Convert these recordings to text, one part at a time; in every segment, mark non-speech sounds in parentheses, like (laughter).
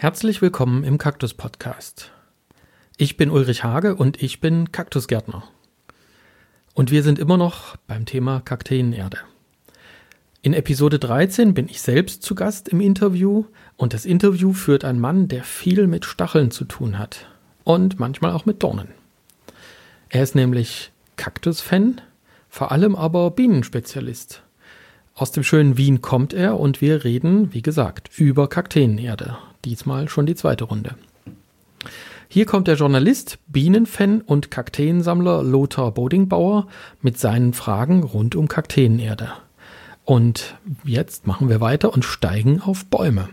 Herzlich willkommen im Kaktus Podcast. Ich bin Ulrich Hage und ich bin Kaktusgärtner. Und wir sind immer noch beim Thema Kakteenerde. In Episode 13 bin ich selbst zu Gast im Interview und das Interview führt ein Mann, der viel mit Stacheln zu tun hat und manchmal auch mit Dornen. Er ist nämlich Kaktus-Fan, vor allem aber Bienenspezialist. Aus dem schönen Wien kommt er und wir reden, wie gesagt, über Kakteenerde. Diesmal schon die zweite Runde. Hier kommt der Journalist, Bienenfan und Kakteensammler Lothar Bodingbauer mit seinen Fragen rund um Kakteenerde. Und jetzt machen wir weiter und steigen auf Bäume.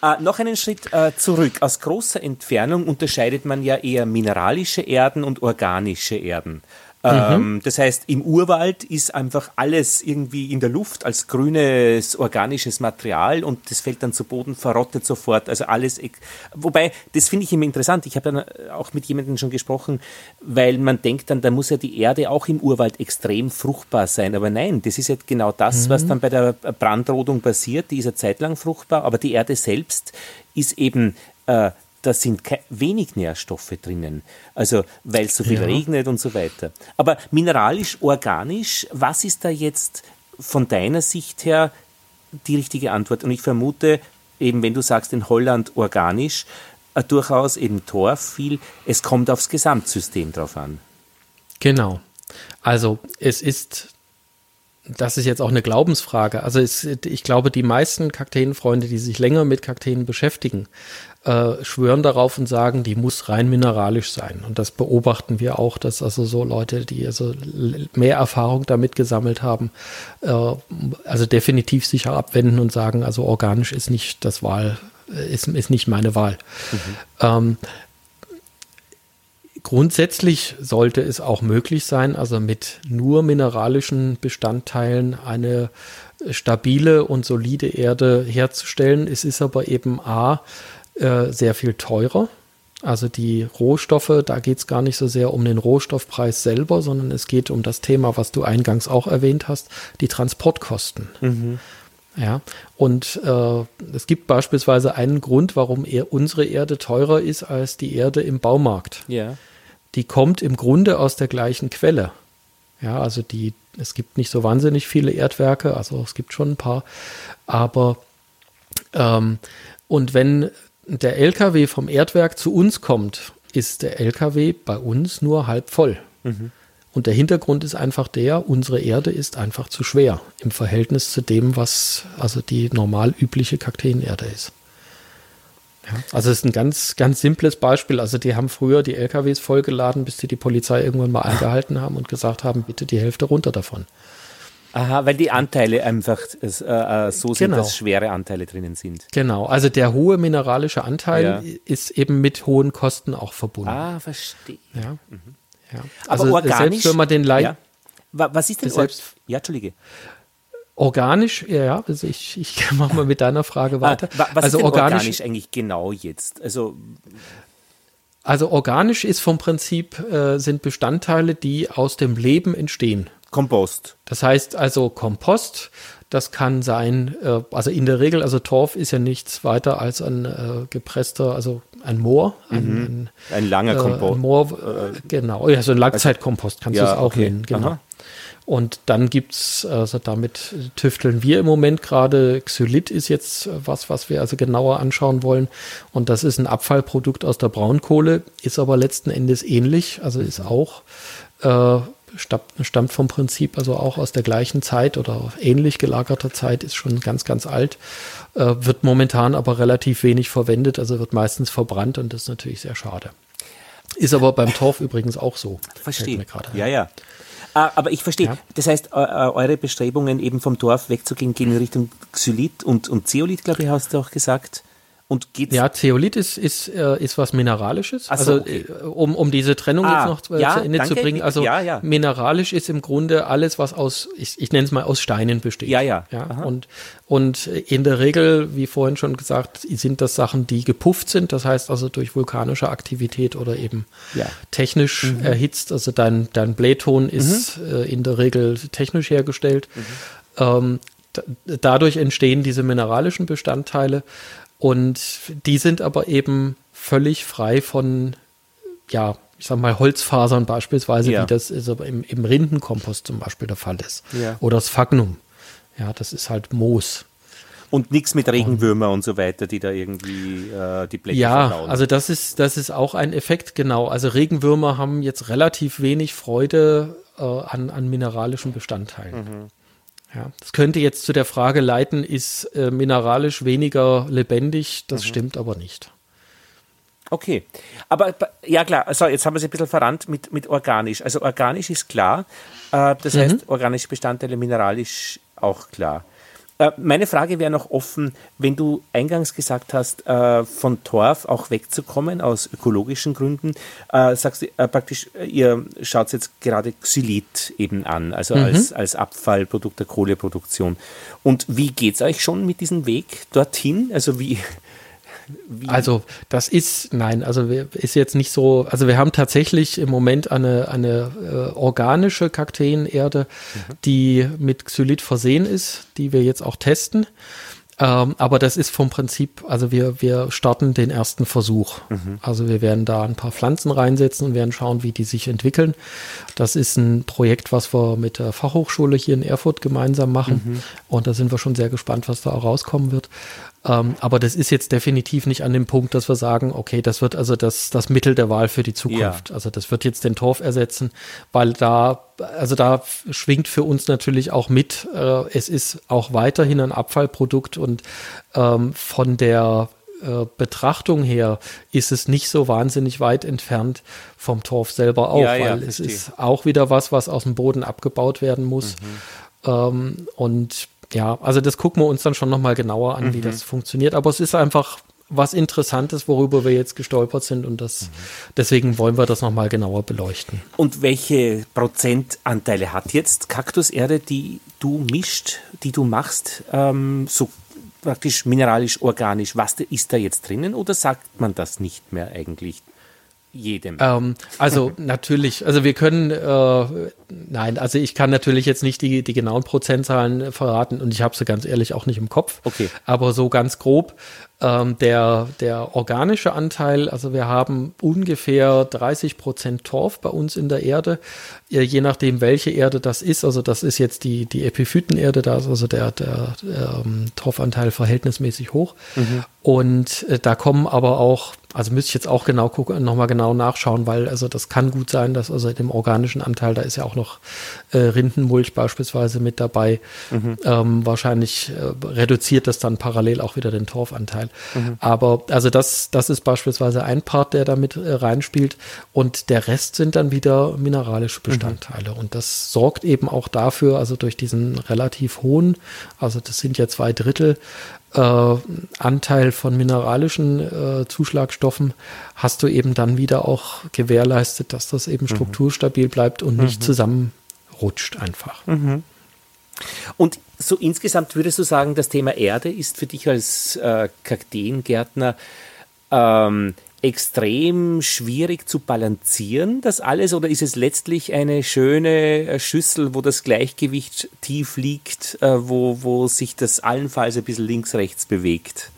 Äh, noch einen Schritt äh, zurück. Aus großer Entfernung unterscheidet man ja eher mineralische Erden und organische Erden. Ähm, mhm. Das heißt, im Urwald ist einfach alles irgendwie in der Luft als grünes organisches Material und das fällt dann zu Boden, verrottet sofort. Also alles. Wobei, das finde ich immer interessant. Ich habe dann äh, auch mit jemandem schon gesprochen, weil man denkt dann, da muss ja die Erde auch im Urwald extrem fruchtbar sein. Aber nein, das ist jetzt genau das, mhm. was dann bei der Brandrodung passiert. Die ist ja zeitlang fruchtbar, aber die Erde selbst ist eben äh, da sind wenig Nährstoffe drinnen. Also, weil es so viel ja. regnet und so weiter. Aber mineralisch, organisch, was ist da jetzt von deiner Sicht her die richtige Antwort? Und ich vermute, eben wenn du sagst in Holland organisch, äh, durchaus eben Torf viel, es kommt aufs Gesamtsystem drauf an. Genau. Also, es ist das ist jetzt auch eine Glaubensfrage. Also es, ich glaube, die meisten Kakteenfreunde, die sich länger mit Kakteen beschäftigen, äh, schwören darauf und sagen, die muss rein mineralisch sein. Und das beobachten wir auch, dass also so Leute, die also mehr Erfahrung damit gesammelt haben, äh, also definitiv sicher abwenden und sagen, also organisch ist nicht das Wahl, äh, ist, ist nicht meine Wahl. Mhm. Ähm, Grundsätzlich sollte es auch möglich sein, also mit nur mineralischen Bestandteilen eine stabile und solide Erde herzustellen. Es ist aber eben A, äh, sehr viel teurer. Also die Rohstoffe, da geht es gar nicht so sehr um den Rohstoffpreis selber, sondern es geht um das Thema, was du eingangs auch erwähnt hast, die Transportkosten. Mhm. Ja, und äh, es gibt beispielsweise einen Grund, warum er, unsere Erde teurer ist als die Erde im Baumarkt. Ja. Die kommt im Grunde aus der gleichen Quelle. Ja, also die, es gibt nicht so wahnsinnig viele Erdwerke, also es gibt schon ein paar, aber ähm, und wenn der LKW vom Erdwerk zu uns kommt, ist der LKW bei uns nur halb voll. Mhm. Und der Hintergrund ist einfach der, unsere Erde ist einfach zu schwer im Verhältnis zu dem, was also die normal übliche Kakteenerde ist. Ja, also es ist ein ganz, ganz simples Beispiel. Also die haben früher die LKWs vollgeladen, bis sie die Polizei irgendwann mal eingehalten haben und gesagt haben, bitte die Hälfte runter davon. Aha, weil die Anteile einfach äh, äh, so sind, genau. dass schwere Anteile drinnen sind. Genau, also der hohe mineralische Anteil ja. ist eben mit hohen Kosten auch verbunden. Ah, verstehe. Ja. Mhm. ja. Also Aber organisch, selbst wenn man den Leid. Ja. Was ist denn selbst? Ja, Entschuldige. Organisch, ja, also ich, ich (laughs) mache mal mit deiner Frage ah, weiter. Ah, was also ist organisch, organisch eigentlich genau jetzt? Also also organisch ist vom Prinzip äh, sind Bestandteile, die aus dem Leben entstehen. Kompost. Das heißt also Kompost, das kann sein, äh, also in der Regel, also Torf ist ja nichts weiter als ein äh, gepresster, also ein Moor. Ein, mhm. ein, ein langer äh, Kompost. Ein Moor, äh, genau, ja, so ein Langzeitkompost kannst ja, du es auch okay. nennen, genau. Aha. Und dann gibt es, also damit tüfteln wir im Moment gerade. Xylit ist jetzt was, was wir also genauer anschauen wollen. Und das ist ein Abfallprodukt aus der Braunkohle, ist aber letzten Endes ähnlich, also ist auch äh, stammt vom Prinzip also auch aus der gleichen Zeit oder ähnlich gelagerter Zeit, ist schon ganz, ganz alt, äh, wird momentan aber relativ wenig verwendet, also wird meistens verbrannt und das ist natürlich sehr schade. Ist aber beim Torf (laughs) übrigens auch so. Verstehe. Ja, ja. Ah, aber ich verstehe. Ja. Das heißt, eure Bestrebungen eben vom Torf wegzugehen, gehen in Richtung Xylit und, und Zeolit, glaube ich, hast du auch gesagt. Und geht's ja, Zeolit ist, ist, äh, ist was Mineralisches. So, also, okay. Äh, um, um diese Trennung ah, jetzt noch äh, ja, zu Ende danke. zu bringen. Also, ja, ja. mineralisch ist im Grunde alles, was aus, ich, ich nenne es mal aus Steinen besteht. Ja, ja. ja und, und in der Regel, wie vorhin schon gesagt, sind das Sachen, die gepufft sind. Das heißt also durch vulkanische Aktivität oder eben technisch mhm. erhitzt. Also dein, dein Blähton ist mhm. in der Regel technisch hergestellt. Mhm. Ähm, dadurch entstehen diese mineralischen Bestandteile. Und die sind aber eben völlig frei von, ja, ich sag mal, Holzfasern beispielsweise, ja. wie das ist aber im, im Rindenkompost zum Beispiel der Fall ist. Ja. Oder das Fagnum. Ja, das ist halt Moos. Und nichts mit Regenwürmer und so weiter, die da irgendwie äh, die Blätter Ja, verdauen. also das ist, das ist auch ein Effekt, genau. Also Regenwürmer haben jetzt relativ wenig Freude äh, an, an mineralischen Bestandteilen. Mhm. Ja, das könnte jetzt zu der Frage leiten, ist äh, mineralisch weniger lebendig? Das mhm. stimmt aber nicht. Okay, aber ja klar, also jetzt haben wir es ein bisschen verrannt mit, mit organisch. Also organisch ist klar, äh, das mhm. heißt organische Bestandteile, mineralisch auch klar. Äh, meine Frage wäre noch offen, wenn du eingangs gesagt hast, äh, von Torf auch wegzukommen aus ökologischen Gründen, äh, sagst du praktisch, ihr schaut jetzt gerade Xylit eben an, also mhm. als, als Abfallprodukt der Kohleproduktion. Und wie geht es euch schon mit diesem Weg dorthin? Also wie, wie? Also das ist, nein, also ist jetzt nicht so, also wir haben tatsächlich im Moment eine, eine äh, organische Kakteenerde, mhm. die mit Xylit versehen ist, die wir jetzt auch testen. Ähm, aber das ist vom Prinzip, also wir, wir starten den ersten Versuch. Mhm. Also wir werden da ein paar Pflanzen reinsetzen und werden schauen, wie die sich entwickeln. Das ist ein Projekt, was wir mit der Fachhochschule hier in Erfurt gemeinsam machen. Mhm. Und da sind wir schon sehr gespannt, was da auch rauskommen wird. Ähm, aber das ist jetzt definitiv nicht an dem Punkt, dass wir sagen, okay, das wird also das, das Mittel der Wahl für die Zukunft. Ja. Also das wird jetzt den Torf ersetzen, weil da, also da schwingt für uns natürlich auch mit, äh, es ist auch weiterhin ein Abfallprodukt und ähm, von der äh, Betrachtung her ist es nicht so wahnsinnig weit entfernt vom Torf selber auch, ja, weil ja, es ist auch wieder was, was aus dem Boden abgebaut werden muss. Mhm. Ähm, und ja, also das gucken wir uns dann schon nochmal genauer an, mhm. wie das funktioniert. Aber es ist einfach was Interessantes, worüber wir jetzt gestolpert sind und das, deswegen wollen wir das nochmal genauer beleuchten. Und welche Prozentanteile hat jetzt Kaktuserde, die du mischt, die du machst, ähm, so praktisch mineralisch, organisch? Was ist da jetzt drinnen oder sagt man das nicht mehr eigentlich? jedem. Ähm, also (laughs) natürlich, also wir können, äh, nein, also ich kann natürlich jetzt nicht die, die genauen Prozentzahlen verraten und ich habe sie ganz ehrlich auch nicht im Kopf. Okay. Aber so ganz grob, ähm, der, der organische Anteil, also wir haben ungefähr 30 Prozent Torf bei uns in der Erde, je nachdem welche Erde das ist. Also das ist jetzt die, die Epiphytenerde, da ist also der, der, der ähm, Torfanteil verhältnismäßig hoch. Mhm. Und äh, da kommen aber auch, also müsste ich jetzt auch genau gucken, nochmal genau nachschauen, weil also das kann gut sein, dass also dem organischen Anteil, da ist ja auch noch äh, Rindenmulch beispielsweise mit dabei. Mhm. Ähm, wahrscheinlich äh, reduziert das dann parallel auch wieder den Torfanteil. Mhm. Aber also das, das ist beispielsweise ein Part, der damit äh, reinspielt. Und der Rest sind dann wieder mineralische Bestandteile. Mhm. Und das sorgt eben auch dafür, also durch diesen relativ hohen, also das sind ja zwei Drittel, äh, Anteil von mineralischen äh, Zuschlagstoffen hast du eben dann wieder auch gewährleistet, dass das eben mhm. strukturstabil bleibt und nicht mhm. zusammenrutscht einfach. Mhm. Und so insgesamt würdest du sagen, das Thema Erde ist für dich als äh, Kakteengärtner ähm, extrem schwierig zu balancieren, das alles, oder ist es letztlich eine schöne äh, Schüssel, wo das Gleichgewicht tief liegt, äh, wo, wo sich das allenfalls ein bisschen links-rechts bewegt?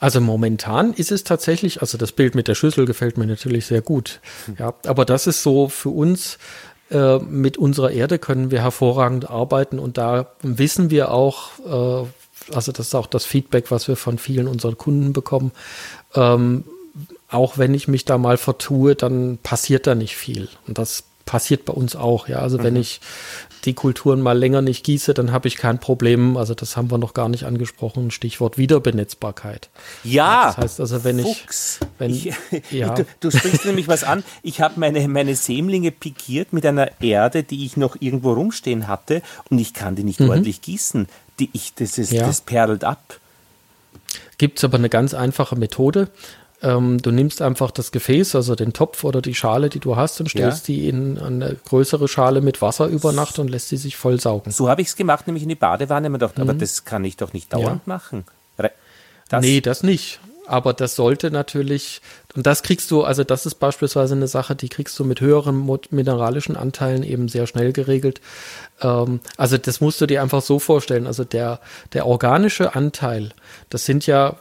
Also momentan ist es tatsächlich, also das Bild mit der Schüssel gefällt mir natürlich sehr gut. Ja, aber das ist so für uns äh, mit unserer Erde können wir hervorragend arbeiten und da wissen wir auch, äh, also das ist auch das Feedback, was wir von vielen unserer Kunden bekommen, ähm, auch wenn ich mich da mal vertue, dann passiert da nicht viel. Und das passiert bei uns auch. Ja, also mhm. wenn ich die Kulturen mal länger nicht gieße, dann habe ich kein Problem. Also das haben wir noch gar nicht angesprochen. Stichwort Wiederbenetzbarkeit. Ja. Das heißt also, wenn Fuchs. ich, wenn, ich, ja. Du, du sprichst (laughs) nämlich was an. Ich habe meine, meine Sämlinge pikiert mit einer Erde, die ich noch irgendwo rumstehen hatte und ich kann die nicht mhm. ordentlich gießen. Die ich, das ist, ja. das perlt ab. Gibt es aber eine ganz einfache Methode. Ähm, du nimmst einfach das Gefäß, also den Topf oder die Schale, die du hast, und stellst ja. die in eine größere Schale mit Wasser über Nacht und lässt sie sich voll saugen. So habe ich es gemacht, nämlich in die Badewanne. Man dachte, mhm. aber das kann ich doch nicht dauernd ja. machen. Das nee, das nicht aber das sollte natürlich, und das kriegst du, also das ist beispielsweise eine Sache, die kriegst du mit höheren mineralischen Anteilen eben sehr schnell geregelt. Ähm, also das musst du dir einfach so vorstellen. Also der, der organische Anteil, das sind ja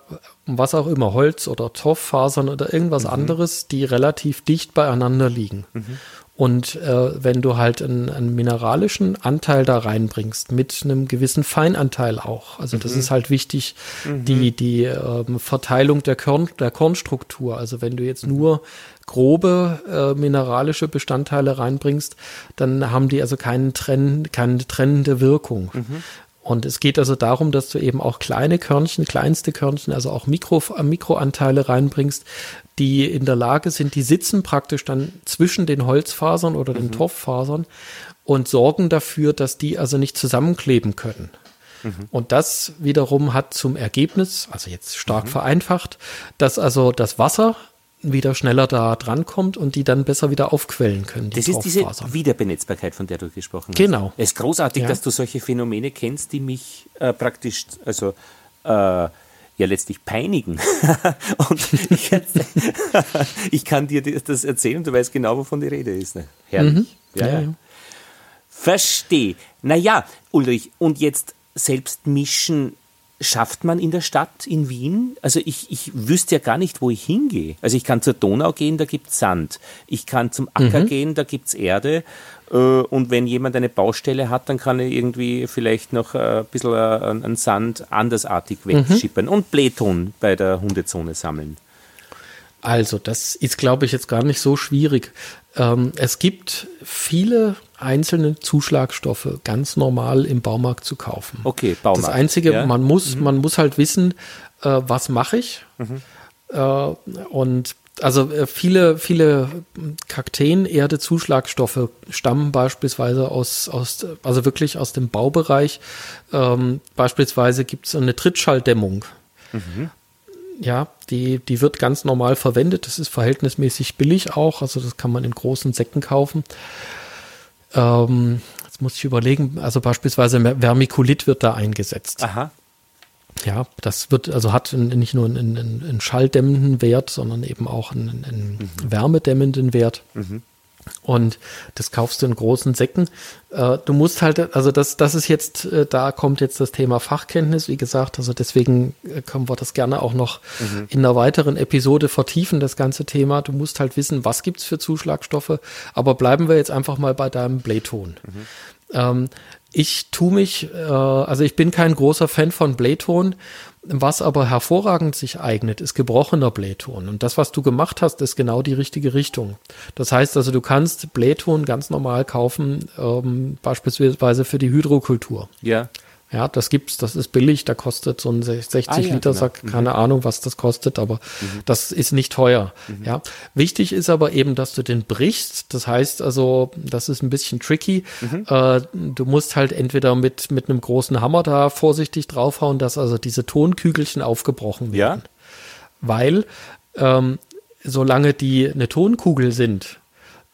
was auch immer, Holz oder Torffasern oder irgendwas mhm. anderes, die relativ dicht beieinander liegen. Mhm. Und äh, wenn du halt einen, einen, mineralischen Anteil da reinbringst, mit einem gewissen Feinanteil auch, also das mhm. ist halt wichtig, mhm. die, die ähm, Verteilung der, Korn, der Kornstruktur. Also wenn du jetzt nur grobe äh, mineralische Bestandteile reinbringst, dann haben die also keinen Trenn, keine trennende Wirkung. Mhm. Und es geht also darum, dass du eben auch kleine Körnchen, kleinste Körnchen, also auch Mikro, Mikroanteile reinbringst, die in der Lage sind, die sitzen praktisch dann zwischen den Holzfasern oder den mhm. Torffasern und sorgen dafür, dass die also nicht zusammenkleben können. Mhm. Und das wiederum hat zum Ergebnis, also jetzt stark mhm. vereinfacht, dass also das Wasser wieder schneller da drankommt und die dann besser wieder aufquellen können. Das ist diese Wiederbenetzbarkeit, von der du gesprochen hast. Genau. Es ist großartig, ja. dass du solche Phänomene kennst, die mich äh, praktisch, also äh, ja letztlich peinigen. (laughs) und ich, (laughs) ich, kann dir das erzählen und du weißt genau, wovon die Rede ist. Ne? Herrlich. Mhm. Ja, ja, ja. Verstehe. Naja, Ulrich, und jetzt selbst mischen schafft man in der Stadt in Wien? Also ich, ich wüsste ja gar nicht, wo ich hingehe. Also ich kann zur Donau gehen, da gibt es Sand. Ich kann zum Acker mhm. gehen, da gibt es Erde. Äh, und wenn jemand eine Baustelle hat, dann kann er irgendwie vielleicht noch äh, ein bisschen äh, an Sand andersartig mhm. wegschippern mhm. und Blähton bei der Hundezone sammeln. Also, das ist, glaube ich, jetzt gar nicht so schwierig. Ähm, es gibt viele einzelne Zuschlagstoffe ganz normal im Baumarkt zu kaufen. Okay, Baumarkt. Das Einzige, ja. man, muss, mhm. man muss halt wissen, äh, was mache ich. Mhm. Äh, und also äh, viele, viele Kakteen-Erde-Zuschlagstoffe stammen beispielsweise aus, aus, also wirklich aus dem Baubereich. Ähm, beispielsweise gibt es eine Trittschalldämmung. Mhm ja, die, die wird ganz normal verwendet. Das ist verhältnismäßig billig auch. Also das kann man in großen Säcken kaufen. Ähm, jetzt muss ich überlegen, also beispielsweise Vermikulit wird da eingesetzt. Aha. Ja, das wird, also hat nicht nur einen, einen, einen schalldämmenden Wert, sondern eben auch einen, einen mhm. wärmedämmenden Wert. Mhm. Und das kaufst du in großen Säcken. Äh, du musst halt, also das, das ist jetzt, äh, da kommt jetzt das Thema Fachkenntnis, wie gesagt, also deswegen äh, können wir das gerne auch noch mhm. in einer weiteren Episode vertiefen, das ganze Thema. Du musst halt wissen, was gibt's für Zuschlagstoffe, aber bleiben wir jetzt einfach mal bei deinem Blähton. Mhm. Ähm, ich tue mich, äh, also ich bin kein großer Fan von Blähton. Was aber hervorragend sich eignet, ist gebrochener Blähton. Und das, was du gemacht hast, ist genau die richtige Richtung. Das heißt also, du kannst Blähton ganz normal kaufen, ähm, beispielsweise für die Hydrokultur. Ja. Ja, das gibt's, das ist billig, da kostet so ein 60 ah, ja, Liter genau. Sack, keine mhm. Ahnung, was das kostet, aber mhm. das ist nicht teuer. Mhm. Ja, wichtig ist aber eben, dass du den brichst. Das heißt also, das ist ein bisschen tricky. Mhm. Äh, du musst halt entweder mit, mit einem großen Hammer da vorsichtig draufhauen, dass also diese Tonkügelchen aufgebrochen werden. Ja. Weil, ähm, solange die eine Tonkugel sind,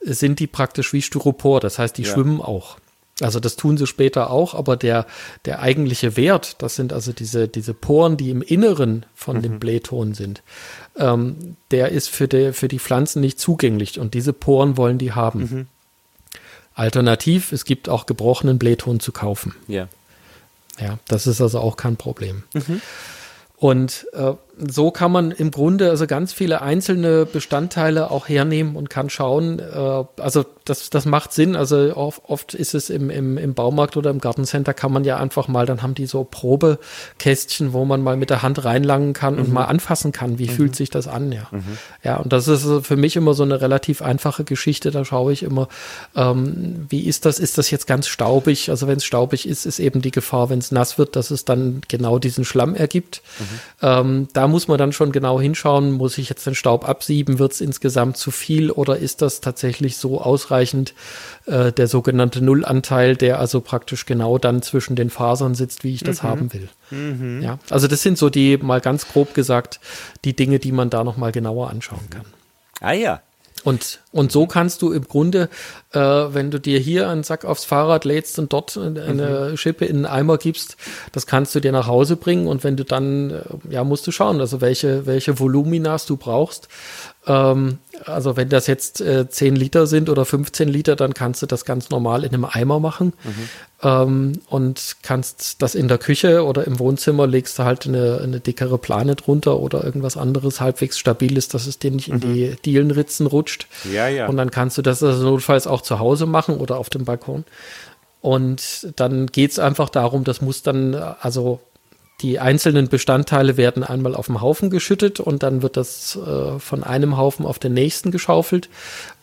sind die praktisch wie Styropor. Das heißt, die ja. schwimmen auch. Also das tun sie später auch, aber der, der eigentliche Wert, das sind also diese, diese Poren, die im Inneren von mhm. dem Blähton sind, ähm, der ist für die, für die Pflanzen nicht zugänglich und diese Poren wollen die haben. Mhm. Alternativ, es gibt auch gebrochenen Blähton zu kaufen. Ja. Ja, das ist also auch kein Problem. Mhm. Und äh, so kann man im Grunde also ganz viele einzelne Bestandteile auch hernehmen und kann schauen, äh, also das, das macht Sinn. Also oft, oft ist es im, im, im Baumarkt oder im Gartencenter kann man ja einfach mal, dann haben die so Probekästchen, wo man mal mit der Hand reinlangen kann mhm. und mal anfassen kann, wie mhm. fühlt sich das an, ja. Mhm. Ja, und das ist für mich immer so eine relativ einfache Geschichte. Da schaue ich immer, ähm, wie ist das? Ist das jetzt ganz staubig? Also wenn es staubig ist, ist eben die Gefahr, wenn es nass wird, dass es dann genau diesen Schlamm ergibt. Mhm. Ähm, da da muss man dann schon genau hinschauen, muss ich jetzt den Staub absieben, wird es insgesamt zu viel oder ist das tatsächlich so ausreichend äh, der sogenannte Nullanteil, der also praktisch genau dann zwischen den Fasern sitzt, wie ich das mhm. haben will. Mhm. Ja, also das sind so die, mal ganz grob gesagt, die Dinge, die man da nochmal genauer anschauen kann. Ah ja, und, und so kannst du im Grunde, äh, wenn du dir hier einen Sack aufs Fahrrad lädst und dort eine mhm. Schippe in einen Eimer gibst, das kannst du dir nach Hause bringen. Und wenn du dann, äh, ja, musst du schauen, also welche, welche Voluminas du brauchst. Ähm, also wenn das jetzt äh, 10 Liter sind oder 15 Liter, dann kannst du das ganz normal in einem Eimer machen mhm. ähm, und kannst das in der Küche oder im Wohnzimmer legst du halt eine, eine dickere Plane drunter oder irgendwas anderes halbwegs stabil ist, dass es dir nicht in mhm. die Dielenritzen rutscht. Ja, ja. Und dann kannst du das also notfalls auch zu Hause machen oder auf dem Balkon. Und dann geht es einfach darum, das muss dann, also die einzelnen Bestandteile werden einmal auf dem Haufen geschüttet und dann wird das äh, von einem Haufen auf den nächsten geschaufelt.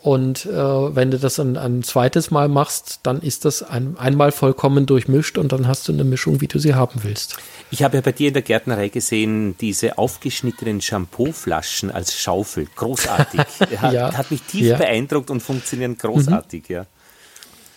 Und äh, wenn du das ein, ein, zweites Mal machst, dann ist das ein, einmal vollkommen durchmischt und dann hast du eine Mischung, wie du sie haben willst. Ich habe ja bei dir in der Gärtnerei gesehen, diese aufgeschnittenen Shampooflaschen als Schaufel. Großartig. (laughs) hat, ja, hat mich tief ja. beeindruckt und funktionieren großartig, mhm. ja.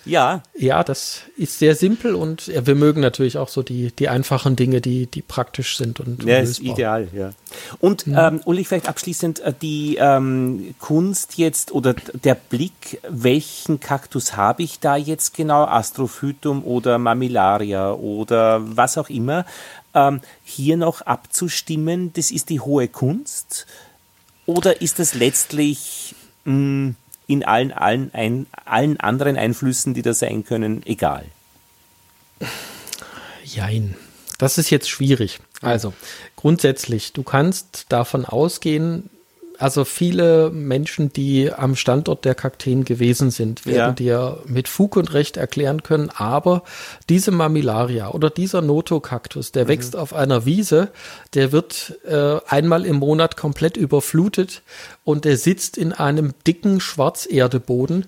Ja. Ja, das ist sehr simpel und wir mögen natürlich auch so die, die einfachen Dinge, die, die praktisch sind und Ja, ist ideal, ja. Und ja. ähm, Uli, vielleicht abschließend äh, die ähm, Kunst jetzt oder der Blick, welchen Kaktus habe ich da jetzt genau, Astrophytum oder Mammillaria oder was auch immer, ähm, hier noch abzustimmen, das ist die hohe Kunst? Oder ist das letztlich mh, hm, in allen, allen, ein, allen anderen Einflüssen, die da sein können, egal? Jein. Das ist jetzt schwierig. Also, grundsätzlich, du kannst davon ausgehen, also viele Menschen, die am Standort der Kakteen gewesen sind, werden ja. dir mit Fug und Recht erklären können, aber diese Mammillaria oder dieser Notokaktus, der mhm. wächst auf einer Wiese, der wird äh, einmal im Monat komplett überflutet und der sitzt in einem dicken Schwarzerdeboden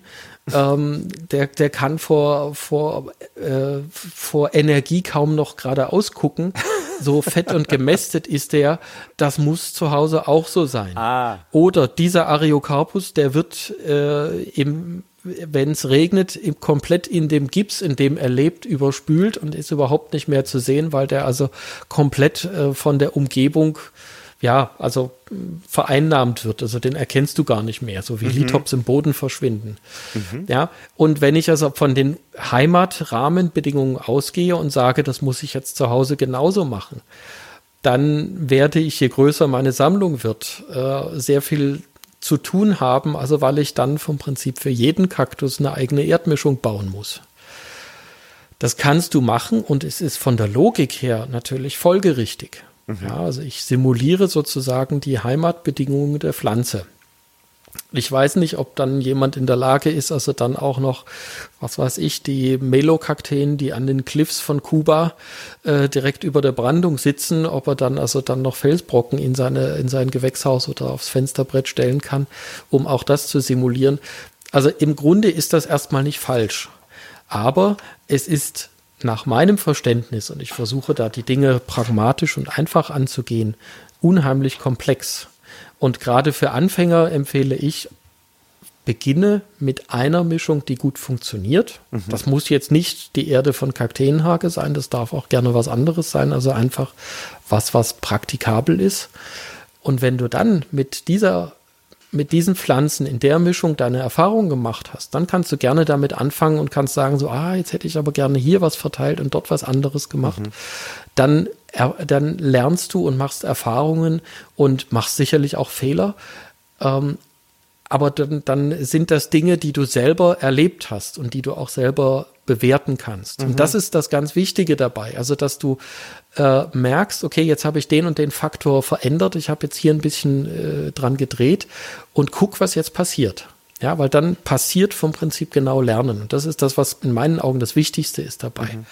ähm, der, der kann vor, vor, äh, vor Energie kaum noch geradeaus gucken. So fett und gemästet ist der. Das muss zu Hause auch so sein. Ah. Oder dieser Ariocarpus, der wird äh, im wenn es regnet, komplett in dem Gips, in dem er lebt, überspült und ist überhaupt nicht mehr zu sehen, weil der also komplett äh, von der Umgebung ja, also vereinnahmt wird. Also den erkennst du gar nicht mehr, so wie mhm. Litops im Boden verschwinden. Mhm. Ja, und wenn ich also von den Heimatrahmenbedingungen ausgehe und sage, das muss ich jetzt zu Hause genauso machen, dann werde ich, je größer meine Sammlung wird, äh, sehr viel zu tun haben, also weil ich dann vom Prinzip für jeden Kaktus eine eigene Erdmischung bauen muss. Das kannst du machen und es ist von der Logik her natürlich folgerichtig. Mhm. Ja, also ich simuliere sozusagen die Heimatbedingungen der Pflanze. Ich weiß nicht, ob dann jemand in der Lage ist, also dann auch noch, was weiß ich, die Melokakteen, die an den Cliffs von Kuba äh, direkt über der Brandung sitzen, ob er dann also dann noch Felsbrocken in seine in sein Gewächshaus oder aufs Fensterbrett stellen kann, um auch das zu simulieren. Also im Grunde ist das erstmal nicht falsch, aber es ist nach meinem Verständnis, und ich versuche da die Dinge pragmatisch und einfach anzugehen, unheimlich komplex. Und gerade für Anfänger empfehle ich, beginne mit einer Mischung, die gut funktioniert. Mhm. Das muss jetzt nicht die Erde von Kakteenhage sein, das darf auch gerne was anderes sein, also einfach was, was praktikabel ist. Und wenn du dann mit dieser mit diesen Pflanzen in der Mischung deine Erfahrung gemacht hast, dann kannst du gerne damit anfangen und kannst sagen, so, ah, jetzt hätte ich aber gerne hier was verteilt und dort was anderes gemacht. Mhm. Dann, dann lernst du und machst Erfahrungen und machst sicherlich auch Fehler. Ähm, aber dann, dann sind das Dinge, die du selber erlebt hast und die du auch selber bewerten kannst. Mhm. Und das ist das ganz Wichtige dabei. Also, dass du äh, merkst, okay, jetzt habe ich den und den Faktor verändert, ich habe jetzt hier ein bisschen äh, dran gedreht und guck, was jetzt passiert. Ja, weil dann passiert vom Prinzip genau Lernen. Und das ist das, was in meinen Augen das Wichtigste ist dabei. Mhm.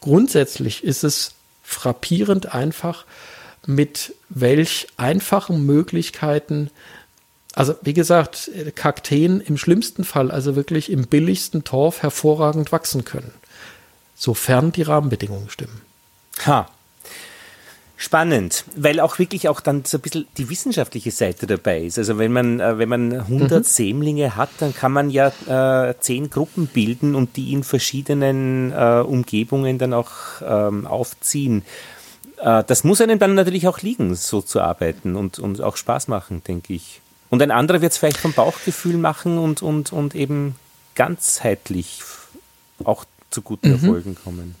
Grundsätzlich ist es frappierend einfach, mit welch einfachen Möglichkeiten also wie gesagt, Kakteen im schlimmsten Fall, also wirklich im billigsten Torf hervorragend wachsen können, sofern die Rahmenbedingungen stimmen. Ha. Spannend, weil auch wirklich auch dann so ein bisschen die wissenschaftliche Seite dabei ist. Also wenn man, äh, wenn man 100 mhm. Sämlinge hat, dann kann man ja äh, zehn Gruppen bilden und die in verschiedenen äh, Umgebungen dann auch ähm, aufziehen. Äh, das muss einem dann natürlich auch liegen, so zu arbeiten und, und auch Spaß machen, denke ich. Und ein anderer wird es vielleicht vom Bauchgefühl machen und, und, und eben ganzheitlich auch zu guten mhm. Erfolgen kommen.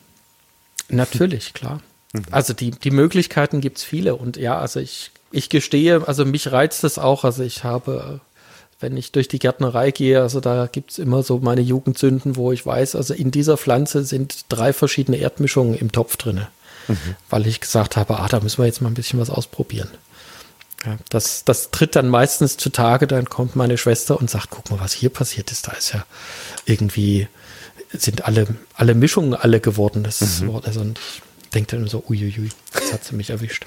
Natürlich, klar. Mhm. Also die, die Möglichkeiten gibt es viele und ja, also ich, ich gestehe, also mich reizt es auch, also ich habe, wenn ich durch die Gärtnerei gehe, also da gibt es immer so meine Jugendsünden, wo ich weiß, also in dieser Pflanze sind drei verschiedene Erdmischungen im Topf drin, mhm. weil ich gesagt habe, ah, da müssen wir jetzt mal ein bisschen was ausprobieren. Ja, das, das tritt dann meistens zutage, dann kommt meine Schwester und sagt, guck mal, was hier passiert ist, da ist ja irgendwie, sind alle, alle Mischungen alle geworden. Das mhm. Wort, also und ich denkt dann so, uiuiui, jetzt hat sie mich erwischt.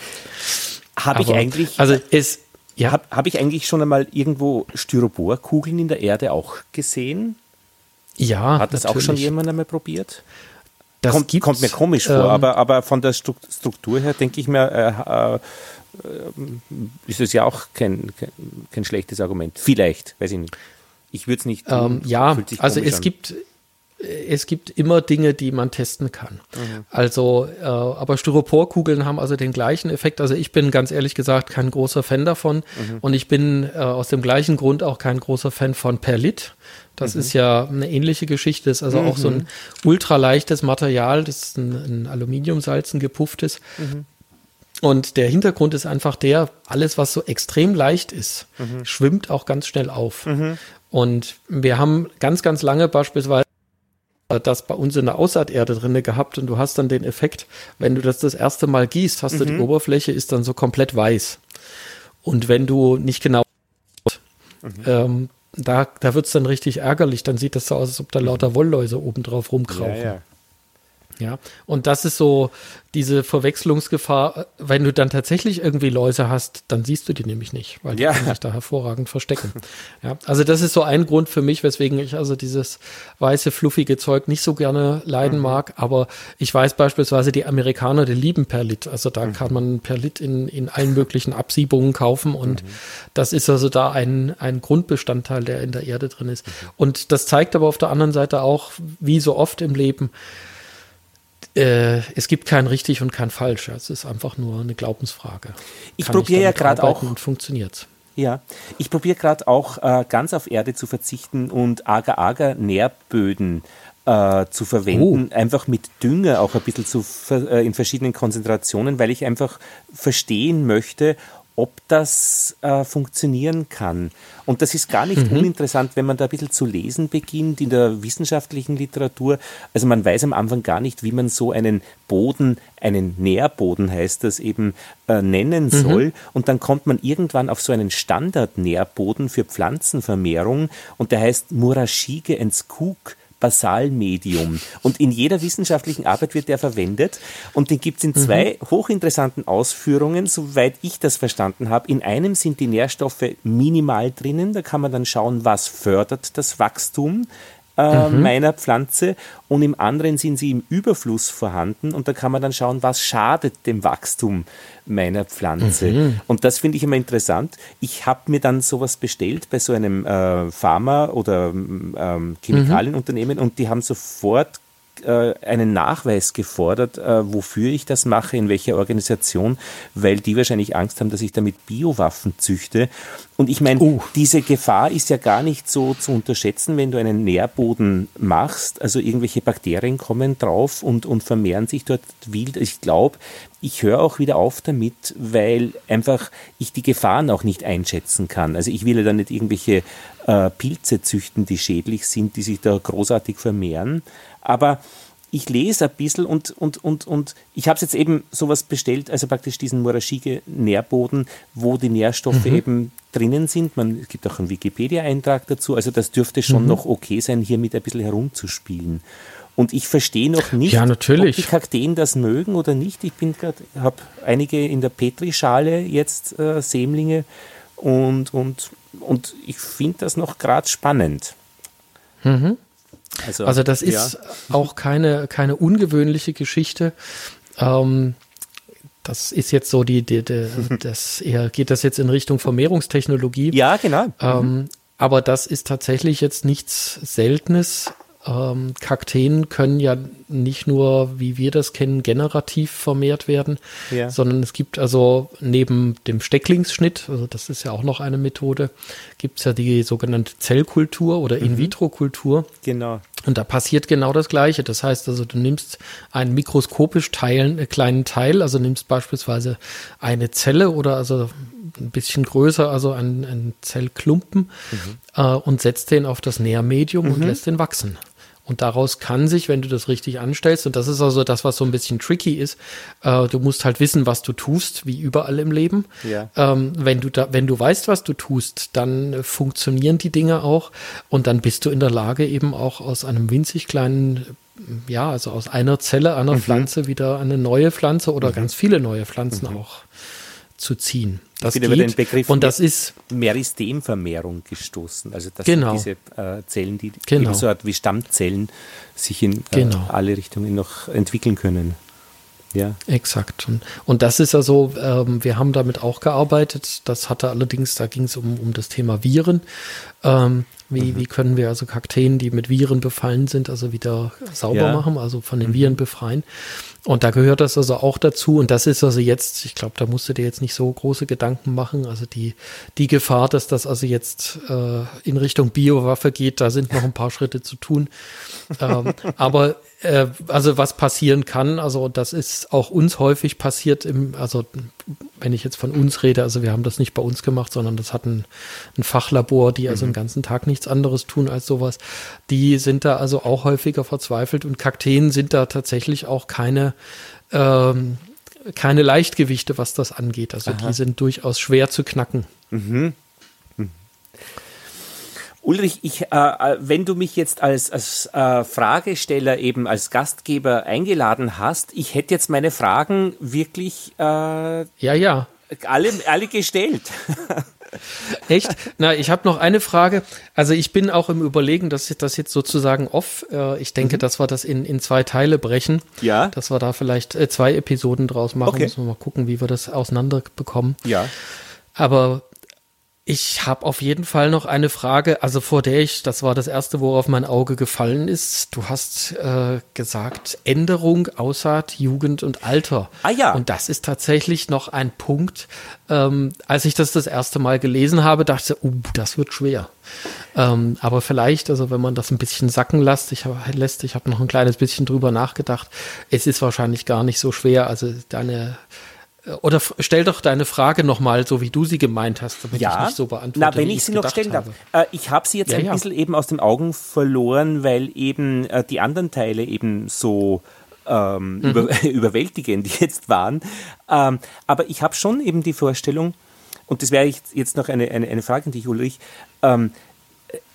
Habe ich eigentlich, also es, ja. habe hab ich eigentlich schon einmal irgendwo Styroporkugeln in der Erde auch gesehen? Ja. Hat das natürlich. auch schon jemand einmal probiert? Das kommt, kommt mir komisch vor, ähm, aber, aber von der Struktur her denke ich mir, äh, äh, ist es ja auch kein, kein, kein, schlechtes Argument. Vielleicht, weiß ich nicht. Ich würde es nicht. Ähm, ja, also es an. gibt es gibt immer Dinge, die man testen kann. Mhm. Also, äh, aber Styroporkugeln haben also den gleichen Effekt. Also ich bin ganz ehrlich gesagt kein großer Fan davon mhm. und ich bin äh, aus dem gleichen Grund auch kein großer Fan von Perlit. Das mhm. ist ja eine ähnliche Geschichte. Das ist also auch so ein mhm. ultraleichtes Material. Das ist ein, ein Aluminiumsalz, ein gepufftes. Mhm. Und der Hintergrund ist einfach der, alles, was so extrem leicht ist, mhm. schwimmt auch ganz schnell auf. Und wir haben ganz, ganz lange beispielsweise das bei uns in der Aussaaterde drinne gehabt und du hast dann den Effekt, wenn du das das erste Mal gießt, hast mhm. du die mhm. Oberfläche ist dann so komplett weiß. Und wenn du nicht genau mhm. ähm, da, da wird es dann richtig ärgerlich, dann sieht das so aus, als ob da lauter Wollläuse oben drauf rumkrauchen. Ja, ja. Ja, und das ist so diese Verwechslungsgefahr. Wenn du dann tatsächlich irgendwie Läuse hast, dann siehst du die nämlich nicht, weil die ja. können sich da hervorragend verstecken. Ja, also das ist so ein Grund für mich, weswegen ich also dieses weiße, fluffige Zeug nicht so gerne leiden mhm. mag. Aber ich weiß beispielsweise, die Amerikaner, die lieben Perlit. Also da mhm. kann man Perlit in, in allen möglichen Absiebungen kaufen und mhm. das ist also da ein, ein Grundbestandteil, der in der Erde drin ist. Mhm. Und das zeigt aber auf der anderen Seite auch, wie so oft im Leben, äh, es gibt kein richtig und kein falsch. Es ist einfach nur eine Glaubensfrage. Ich probiere ja gerade auch. Und funktioniert ja, ich probiere gerade auch äh, ganz auf Erde zu verzichten und Agar-Agar-Nährböden äh, zu verwenden, oh. einfach mit Dünger auch ein bisschen zu, äh, in verschiedenen Konzentrationen, weil ich einfach verstehen möchte, ob das äh, funktionieren kann. Und das ist gar nicht mhm. uninteressant, wenn man da ein bisschen zu lesen beginnt in der wissenschaftlichen Literatur. Also man weiß am Anfang gar nicht, wie man so einen Boden, einen Nährboden heißt das eben, äh, nennen mhm. soll. Und dann kommt man irgendwann auf so einen Standardnährboden für Pflanzenvermehrung und der heißt Murashige and Skook Basalmedium. Und in jeder wissenschaftlichen Arbeit wird der verwendet. Und den gibt es in zwei mhm. hochinteressanten Ausführungen, soweit ich das verstanden habe. In einem sind die Nährstoffe minimal drinnen. Da kann man dann schauen, was fördert das Wachstum äh, mhm. meiner Pflanze und im anderen sind sie im Überfluss vorhanden und da kann man dann schauen, was schadet dem Wachstum meiner Pflanze. Mhm. Und das finde ich immer interessant. Ich habe mir dann sowas bestellt bei so einem äh, Pharma- oder ähm, Chemikalienunternehmen und die haben sofort äh, einen Nachweis gefordert, äh, wofür ich das mache, in welcher Organisation, weil die wahrscheinlich Angst haben, dass ich damit Biowaffen züchte. Und ich meine, uh. diese Gefahr ist ja gar nicht so zu unterschätzen, wenn du einen Nährboden machst. Also irgendwelche Bakterien kommen drauf und, und vermehren sich dort wild. Ich glaube, ich höre auch wieder auf damit, weil einfach ich die Gefahren auch nicht einschätzen kann. Also ich will ja da nicht irgendwelche äh, Pilze züchten, die schädlich sind, die sich da großartig vermehren. Aber ich lese ein bisschen und, und, und, und ich habe jetzt eben sowas bestellt, also praktisch diesen Morashige-Nährboden, wo die Nährstoffe mhm. eben drinnen sind. Man, es gibt auch einen Wikipedia-Eintrag dazu, also das dürfte schon mhm. noch okay sein, hier mit ein bisschen herumzuspielen. Und ich verstehe noch nicht, ja, ob die Kakteen das mögen oder nicht. Ich bin gerade, habe einige in der Petrischale jetzt äh, Sämlinge und, und, und ich finde das noch gerade spannend. Mhm. Also, also das ist ja. auch keine, keine ungewöhnliche Geschichte. Ähm, das ist jetzt so die, die, die das eher geht das jetzt in Richtung Vermehrungstechnologie. Ja, genau. Ähm, aber das ist tatsächlich jetzt nichts Seltenes ähm, Kakteen können ja nicht nur, wie wir das kennen, generativ vermehrt werden, ja. sondern es gibt also neben dem Stecklingsschnitt, also das ist ja auch noch eine Methode, gibt es ja die sogenannte Zellkultur oder mhm. In-vitro-Kultur. Genau. Und da passiert genau das Gleiche. Das heißt also, du nimmst einen mikroskopisch teilen, einen kleinen Teil, also nimmst beispielsweise eine Zelle oder also ein bisschen größer, also einen, einen Zellklumpen mhm. äh, und setzt den auf das Nährmedium mhm. und lässt den wachsen. Und daraus kann sich, wenn du das richtig anstellst, und das ist also das, was so ein bisschen tricky ist, äh, du musst halt wissen, was du tust, wie überall im Leben. Ja. Ähm, wenn du da, wenn du weißt, was du tust, dann funktionieren die Dinge auch und dann bist du in der Lage, eben auch aus einem winzig kleinen ja, also aus einer Zelle einer mhm. Pflanze wieder eine neue Pflanze oder mhm. ganz viele neue Pflanzen mhm. auch zu ziehen. Das ich bin geht. über den Begriff und das ist Meristemvermehrung gestoßen. Also das genau. diese äh, Zellen, die genau. ebenso Art wie Stammzellen sich in äh, genau. alle Richtungen noch entwickeln können. Ja. Exakt. Und, und das ist also, ähm, wir haben damit auch gearbeitet. Das hatte allerdings, da ging es um, um das Thema Viren. Ähm, wie, mhm. wie können wir also Kakteen, die mit Viren befallen sind, also wieder sauber ja. machen, also von den mhm. Viren befreien? Und da gehört das also auch dazu. Und das ist also jetzt, ich glaube, da musst du dir jetzt nicht so große Gedanken machen. Also die, die Gefahr, dass das also jetzt äh, in Richtung Biowaffe geht, da sind noch ein paar Schritte zu tun. ähm, (laughs) aber äh, also was passieren kann, also das ist auch uns häufig passiert im, also wenn ich jetzt von uns rede, also wir haben das nicht bei uns gemacht, sondern das hat ein, ein Fachlabor, die also mhm. den ganzen Tag nichts anderes tun als sowas. Die sind da also auch häufiger verzweifelt und Kakteen sind da tatsächlich auch keine ähm, keine Leichtgewichte, was das angeht. Also Aha. die sind durchaus schwer zu knacken. Mhm. Ulrich, ich, äh, äh, wenn du mich jetzt als, als äh, Fragesteller eben als Gastgeber eingeladen hast, ich hätte jetzt meine Fragen wirklich äh, ja ja alle alle gestellt. (laughs) Echt? Na, ich habe noch eine Frage. Also ich bin auch im Überlegen, dass ich das jetzt sozusagen off. Äh, ich denke, mhm. dass wir das in, in zwei Teile brechen. Ja. Dass wir da vielleicht äh, zwei Episoden draus machen. Okay. Müssen wir mal gucken, wie wir das auseinander bekommen. Ja. Aber ich habe auf jeden Fall noch eine Frage, also vor der ich, das war das erste, worauf mein Auge gefallen ist. Du hast äh, gesagt, Änderung, Aussaat, Jugend und Alter. Ah ja. Und das ist tatsächlich noch ein Punkt. Ähm, als ich das das erste Mal gelesen habe, dachte ich, uh, das wird schwer. Ähm, aber vielleicht, also wenn man das ein bisschen sacken lässt, ich habe lässt, ich habe noch ein kleines bisschen drüber nachgedacht. Es ist wahrscheinlich gar nicht so schwer. Also deine oder stell doch deine Frage nochmal, so wie du sie gemeint hast, damit ja. ich nicht so beantworte. Na, wenn ich sie noch stellen darf. Äh, ich habe sie jetzt ja, ein ja. bisschen eben aus den Augen verloren, weil eben äh, die anderen Teile eben so ähm, mhm. über, (laughs) überwältigend jetzt waren. Ähm, aber ich habe schon eben die Vorstellung, und das wäre jetzt noch eine, eine, eine Frage an dich, Ulrich, ähm,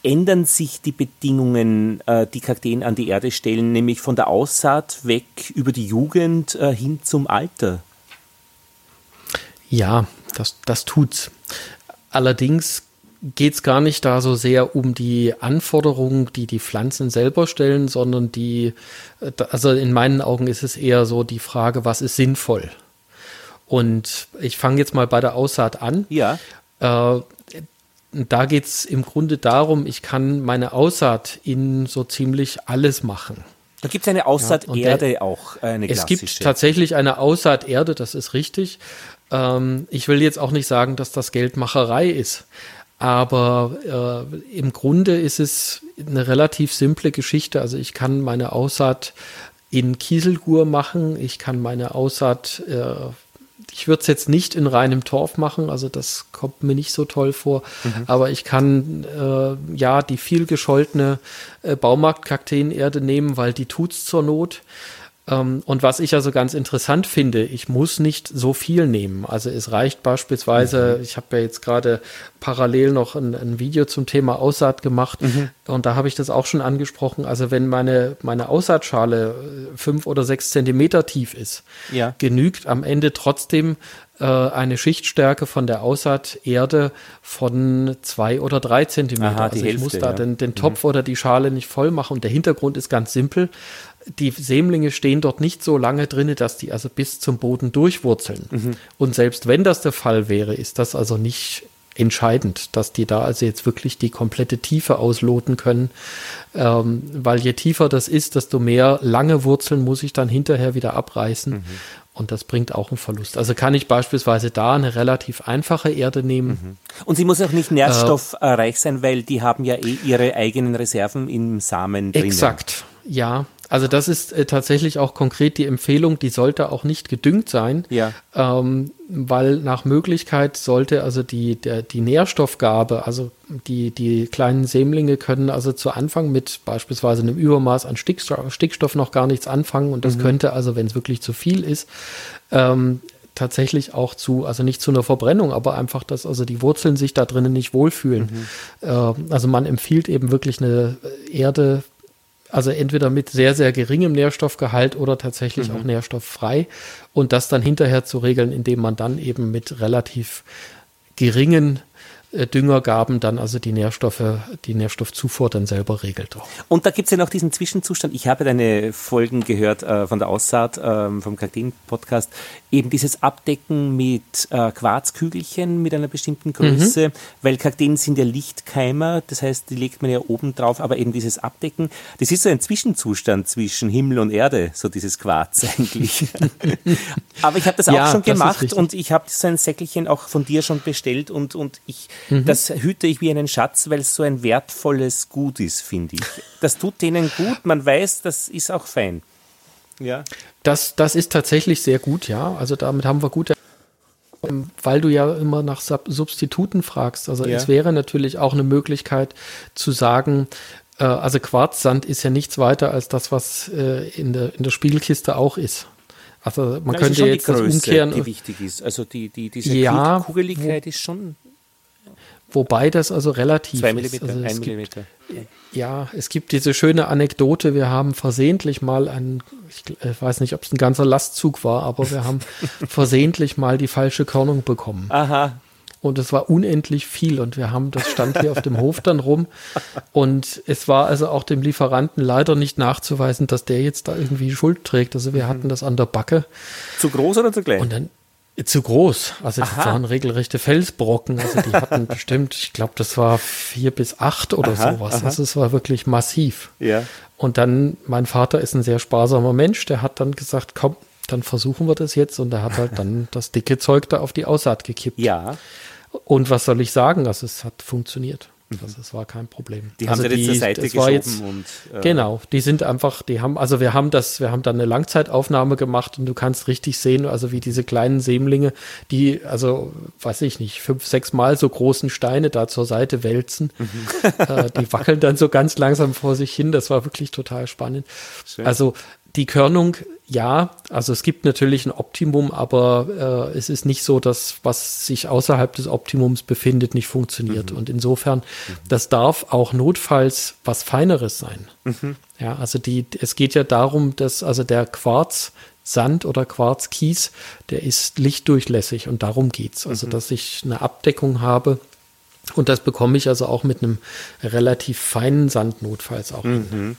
ändern sich die Bedingungen, äh, die Kakteen an die Erde stellen, nämlich von der Aussaat weg über die Jugend äh, hin zum Alter? Ja, das, das tut's. Allerdings geht es gar nicht da so sehr um die Anforderungen, die die Pflanzen selber stellen, sondern die, äh, also in meinen Augen ist es eher so die Frage, was ist sinnvoll? Und ich fange jetzt mal bei der Aussaat an. Ja. Äh, da geht es im Grunde darum, ich kann meine Aussaat in so ziemlich alles machen. Da gibt es eine Aussaaterde ja, auch, eine. Es gibt tatsächlich eine Aussaaterde, das ist richtig. Ähm, ich will jetzt auch nicht sagen, dass das Geldmacherei ist, aber äh, im Grunde ist es eine relativ simple Geschichte. Also ich kann meine Aussaat in Kieselgur machen, ich kann meine Aussaat, äh, ich würde es jetzt nicht in reinem Torf machen, also das kommt mir nicht so toll vor, mhm. aber ich kann äh, ja die viel gescholtene äh, Baumarktkakteenerde nehmen, weil die tut's zur Not. Ähm, und was ich also ganz interessant finde, ich muss nicht so viel nehmen. Also es reicht beispielsweise, mhm. ich habe ja jetzt gerade parallel noch ein, ein, Video zum Thema Aussaat gemacht mhm. und da habe ich das auch schon angesprochen. Also wenn meine, meine Aussaatschale äh, fünf oder sechs Zentimeter tief ist, ja. genügt am Ende trotzdem äh, eine Schichtstärke von der Aussaaterde von zwei oder drei Zentimeter. Aha, also ich Hälfte, muss da ja. den, den Topf mhm. oder die Schale nicht voll machen. Und der Hintergrund ist ganz simpel die Sämlinge stehen dort nicht so lange drinne, dass die also bis zum Boden durchwurzeln. Mhm. Und selbst wenn das der Fall wäre, ist das also nicht entscheidend, dass die da also jetzt wirklich die komplette Tiefe ausloten können, ähm, weil je tiefer das ist, desto mehr lange Wurzeln muss ich dann hinterher wieder abreißen. Mhm. Und das bringt auch einen Verlust. Also kann ich beispielsweise da eine relativ einfache Erde nehmen. Mhm. Und sie muss auch nicht nährstoffreich sein, weil die haben ja eh ihre eigenen Reserven im Samen drin. Exakt, ja. Also das ist äh, tatsächlich auch konkret die Empfehlung, die sollte auch nicht gedüngt sein, ja. ähm, weil nach Möglichkeit sollte also die, der, die Nährstoffgabe, also die, die kleinen Sämlinge können also zu Anfang mit beispielsweise einem Übermaß an Stickstoff, Stickstoff noch gar nichts anfangen und das mhm. könnte also, wenn es wirklich zu viel ist, ähm, tatsächlich auch zu, also nicht zu einer Verbrennung, aber einfach, dass also die Wurzeln sich da drinnen nicht wohlfühlen. Mhm. Äh, also man empfiehlt eben wirklich eine Erde, also entweder mit sehr, sehr geringem Nährstoffgehalt oder tatsächlich mhm. auch nährstofffrei. Und das dann hinterher zu regeln, indem man dann eben mit relativ geringen äh, Düngergaben dann also die Nährstoffe, die Nährstoffzufuhr dann selber regelt. Und da gibt es ja noch diesen Zwischenzustand. Ich habe deine Folgen gehört äh, von der Aussaat, äh, vom Kakteen-Podcast. Eben dieses Abdecken mit äh, Quarzkügelchen mit einer bestimmten Größe, mhm. weil Kakteen sind ja Lichtkeimer, das heißt, die legt man ja oben drauf, aber eben dieses Abdecken, das ist so ein Zwischenzustand zwischen Himmel und Erde, so dieses Quarz (laughs) eigentlich. aber ich habe das ja, auch schon gemacht und ich habe so ein Säckelchen auch von dir schon bestellt und, und ich Mhm. Das hüte ich wie einen Schatz, weil es so ein wertvolles Gut ist, finde ich. Das tut denen gut, man weiß, das ist auch fein. Ja. Das, das ist tatsächlich sehr gut, ja. Also damit haben wir gute weil du ja immer nach Substituten fragst. Also ja. es wäre natürlich auch eine Möglichkeit zu sagen, äh, also Quarzsand ist ja nichts weiter als das, was äh, in, der, in der Spiegelkiste auch ist. Also man ja, könnte jetzt Größe, das umkehren. Die wichtig ist. Also die, die, diese ja, Kugeligkeit ist schon Wobei das also relativ Zwei Millimeter, ist. Also ein Millimeter. Gibt, ja, es gibt diese schöne Anekdote. Wir haben versehentlich mal einen, ich äh, weiß nicht, ob es ein ganzer Lastzug war, aber wir haben (laughs) versehentlich mal die falsche Körnung bekommen. Aha. Und es war unendlich viel und wir haben, das stand hier auf dem Hof dann rum. Und es war also auch dem Lieferanten leider nicht nachzuweisen, dass der jetzt da irgendwie Schuld trägt. Also wir mhm. hatten das an der Backe. Zu groß oder zu klein? Und dann, zu groß. Also Aha. das waren regelrechte Felsbrocken. Also die hatten (laughs) bestimmt, ich glaube, das war vier bis acht oder aha, sowas. Aha. Also es war wirklich massiv. Ja. Und dann, mein Vater ist ein sehr sparsamer Mensch, der hat dann gesagt, komm, dann versuchen wir das jetzt. Und er hat halt dann (laughs) das dicke Zeug da auf die Aussaat gekippt. Ja. Und was soll ich sagen? Also es hat funktioniert. Also es war kein Problem. Die also haben sie jetzt zur Seite geschoben jetzt, und äh genau, die sind einfach, die haben, also wir haben das, wir haben dann eine Langzeitaufnahme gemacht und du kannst richtig sehen, also wie diese kleinen Sämlinge, die, also weiß ich nicht, fünf, sechs Mal so großen Steine da zur Seite wälzen. Mhm. Äh, die wackeln dann so ganz langsam vor sich hin. Das war wirklich total spannend. Schön. Also die Körnung, ja, also es gibt natürlich ein Optimum, aber äh, es ist nicht so, dass was sich außerhalb des Optimums befindet, nicht funktioniert. Mhm. Und insofern, mhm. das darf auch notfalls was Feineres sein. Mhm. Ja, also die, es geht ja darum, dass also der Quarz Sand oder Quarzkies, der ist lichtdurchlässig und darum geht's. Also, mhm. dass ich eine Abdeckung habe, und das bekomme ich also auch mit einem relativ feinen Sand notfalls auch. Mhm.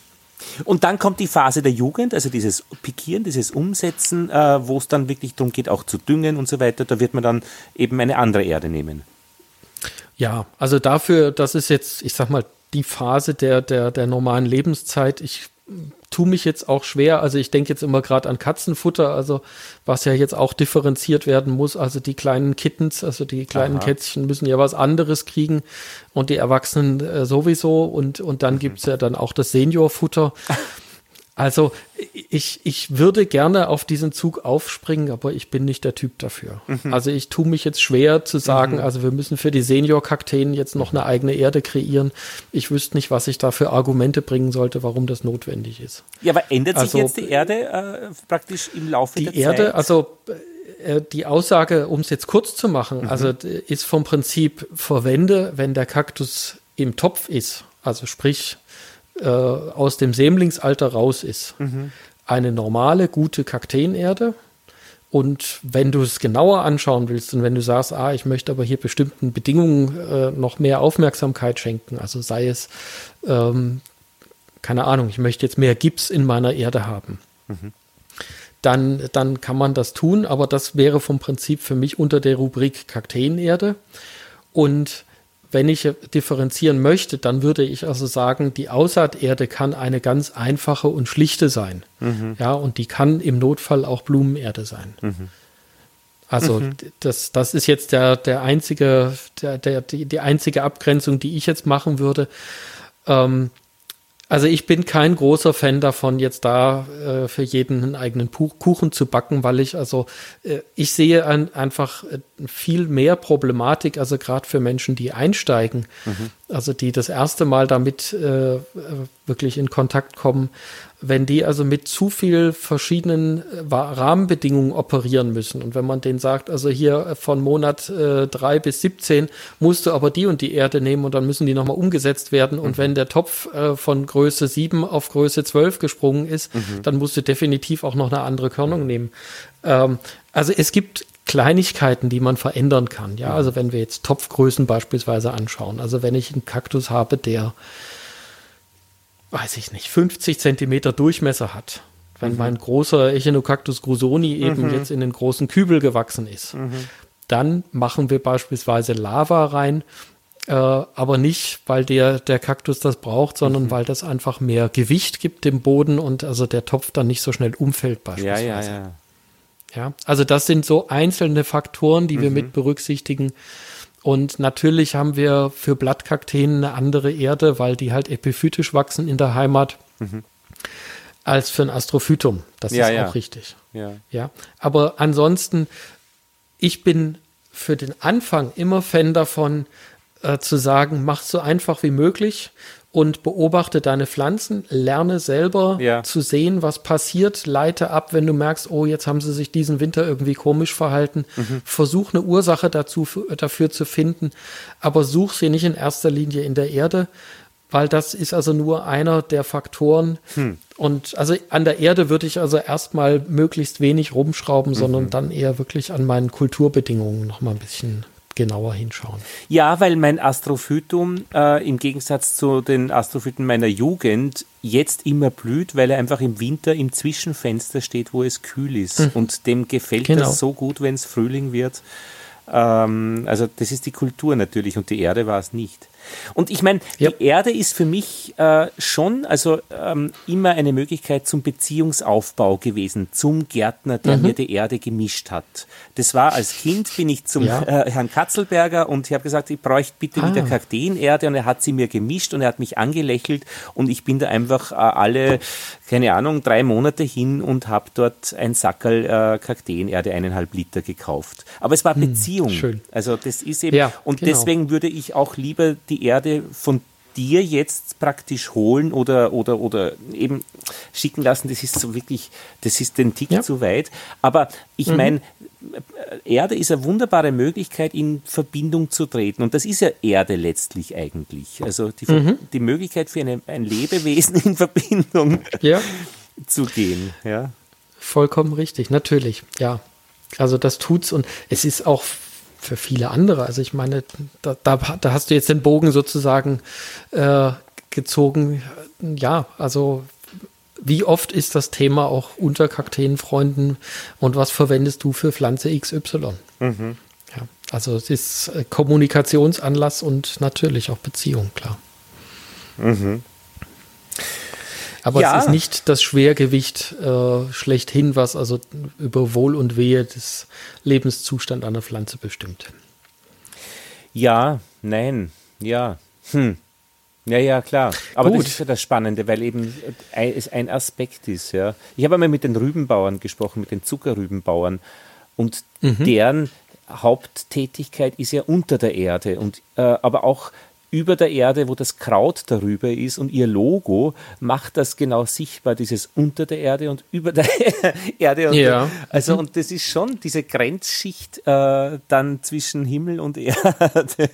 Und dann kommt die Phase der Jugend, also dieses Pikieren, dieses Umsetzen, äh, wo es dann wirklich darum geht, auch zu düngen und so weiter. Da wird man dann eben eine andere Erde nehmen. Ja, also dafür, das ist jetzt, ich sag mal, die Phase der, der, der normalen Lebenszeit. Ich tue mich jetzt auch schwer. Also ich denke jetzt immer gerade an Katzenfutter, also was ja jetzt auch differenziert werden muss. Also die kleinen Kittens, also die kleinen Aha. Kätzchen müssen ja was anderes kriegen und die Erwachsenen äh, sowieso. Und, und dann mhm. es ja dann auch das Seniorfutter. (laughs) Also ich, ich würde gerne auf diesen Zug aufspringen, aber ich bin nicht der Typ dafür. Mhm. Also ich tue mich jetzt schwer zu sagen, mhm. also wir müssen für die Senior-Kakteen jetzt noch eine eigene Erde kreieren. Ich wüsste nicht, was ich da für Argumente bringen sollte, warum das notwendig ist. Ja, aber ändert sich also, jetzt die Erde äh, praktisch im Laufe der Zeit? Die Erde, also äh, die Aussage, um es jetzt kurz zu machen, mhm. also ist vom Prinzip verwende, wenn der Kaktus im Topf ist, also sprich äh, aus dem Sämlingsalter raus ist. Mhm. Eine normale, gute Kakteenerde. Und wenn du es genauer anschauen willst und wenn du sagst, ah, ich möchte aber hier bestimmten Bedingungen äh, noch mehr Aufmerksamkeit schenken, also sei es ähm, keine Ahnung, ich möchte jetzt mehr Gips in meiner Erde haben. Mhm. Dann, dann kann man das tun, aber das wäre vom Prinzip für mich unter der Rubrik Kakteenerde. Und wenn ich differenzieren möchte, dann würde ich also sagen, die Aussaaterde kann eine ganz einfache und schlichte sein. Mhm. Ja, und die kann im Notfall auch Blumenerde sein. Mhm. Also mhm. das, das ist jetzt der, der einzige, der, der, die, die einzige Abgrenzung, die ich jetzt machen würde. Ähm, also ich bin kein großer Fan davon, jetzt da äh, für jeden einen eigenen Kuchen zu backen, weil ich also äh, ich sehe ein, einfach äh, viel mehr Problematik, also gerade für Menschen, die einsteigen, mhm. also die das erste Mal damit äh, wirklich in Kontakt kommen, wenn die also mit zu viel verschiedenen äh, Rahmenbedingungen operieren müssen und wenn man denen sagt, also hier äh, von Monat äh, drei bis 17 musst du aber die und die Erde nehmen und dann müssen die nochmal umgesetzt werden und mhm. wenn der Topf äh, von Größe 7 auf Größe 12 gesprungen ist, mhm. dann musst du definitiv auch noch eine andere Körnung nehmen. Ähm, also es gibt Kleinigkeiten, die man verändern kann. Ja, also wenn wir jetzt Topfgrößen beispielsweise anschauen. Also wenn ich einen Kaktus habe, der weiß ich nicht, 50 Zentimeter Durchmesser hat. Wenn mhm. mein großer Echinocactus grusoni eben mhm. jetzt in den großen Kübel gewachsen ist, mhm. dann machen wir beispielsweise Lava rein, äh, aber nicht, weil der, der Kaktus das braucht, sondern mhm. weil das einfach mehr Gewicht gibt dem Boden und also der Topf dann nicht so schnell umfällt beispielsweise. Ja, ja, ja. Ja, also das sind so einzelne Faktoren, die wir mhm. mit berücksichtigen. Und natürlich haben wir für Blattkakteen eine andere Erde, weil die halt epiphytisch wachsen in der Heimat. Mhm. Als für ein Astrophytum. Das ja, ist ja. auch richtig. Ja. ja. Aber ansonsten, ich bin für den Anfang immer Fan davon, äh, zu sagen, mach so einfach wie möglich und beobachte deine Pflanzen, lerne selber ja. zu sehen, was passiert, leite ab, wenn du merkst, oh, jetzt haben sie sich diesen Winter irgendwie komisch verhalten. Mhm. Versuch eine Ursache dazu, dafür zu finden, aber such sie nicht in erster Linie in der Erde, weil das ist also nur einer der Faktoren. Hm. Und also an der Erde würde ich also erstmal möglichst wenig rumschrauben, mhm. sondern dann eher wirklich an meinen Kulturbedingungen noch mal ein bisschen genauer hinschauen. Ja, weil mein Astrophytum äh, im Gegensatz zu den Astrophyten meiner Jugend jetzt immer blüht, weil er einfach im Winter im Zwischenfenster steht, wo es kühl ist. Hm. Und dem gefällt genau. das so gut, wenn es Frühling wird. Ähm, also das ist die Kultur natürlich und die Erde war es nicht. Und ich meine, ja. die Erde ist für mich äh, schon also ähm, immer eine Möglichkeit zum Beziehungsaufbau gewesen, zum Gärtner, der mhm. mir die Erde gemischt hat. Das war als Kind, bin ich zum ja. äh, Herrn Katzelberger und ich habe gesagt, ich bräuchte bitte ah. wieder Kakteenerde und er hat sie mir gemischt und er hat mich angelächelt und ich bin da einfach äh, alle, keine Ahnung, drei Monate hin und habe dort ein Sackerl äh, Kakteenerde, eineinhalb Liter gekauft. Aber es war hm, Beziehung. Schön. Also das ist eben, ja, und genau. deswegen würde ich auch lieber die Erde von dir jetzt praktisch holen oder, oder, oder eben schicken lassen, das ist so wirklich, das ist den Tick ja. zu weit. Aber ich mhm. meine, Erde ist eine wunderbare Möglichkeit, in Verbindung zu treten. Und das ist ja Erde letztlich eigentlich. Also die, mhm. die Möglichkeit für eine, ein Lebewesen in Verbindung ja. zu gehen. Ja. Vollkommen richtig, natürlich, ja. Also das tut's und es ist auch für viele andere. Also ich meine, da, da, da hast du jetzt den Bogen sozusagen äh, gezogen. Ja, also wie oft ist das Thema auch unter Kakteenfreunden und was verwendest du für Pflanze XY? Mhm. Ja, also es ist äh, Kommunikationsanlass und natürlich auch Beziehung, klar. Mhm. Aber ja. es ist nicht das Schwergewicht äh, schlechthin, was also über Wohl und Wehe des Lebenszustand einer Pflanze bestimmt. Ja, nein, ja. Hm. Ja, ja, klar. Aber Gut. das ist ja das Spannende, weil eben es ein Aspekt ist. Ja. Ich habe einmal mit den Rübenbauern gesprochen, mit den Zuckerrübenbauern. Und mhm. deren Haupttätigkeit ist ja unter der Erde. Und, äh, aber auch über der Erde, wo das Kraut darüber ist und ihr Logo macht das genau sichtbar, dieses unter der Erde und über der (laughs) Erde. Und ja. Also mhm. und das ist schon diese Grenzschicht äh, dann zwischen Himmel und Erde. (laughs)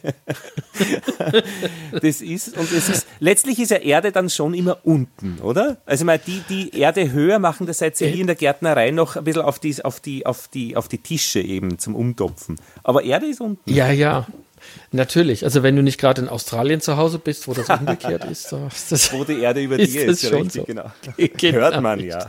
das ist und es ist letztlich ist ja Erde dann schon immer unten, oder? Also mal die die Erde höher machen das seid ihr hier in der Gärtnerei noch ein bisschen auf die auf die auf die auf die Tische eben zum Umtopfen. Aber Erde ist unten. Ja, ja. Natürlich, also wenn du nicht gerade in Australien zu Hause bist, wo das (laughs) umgekehrt ist, ist das, wo die Erde über dir ist, ist schon richtig, so. genau. (laughs) genau. Hört man ja.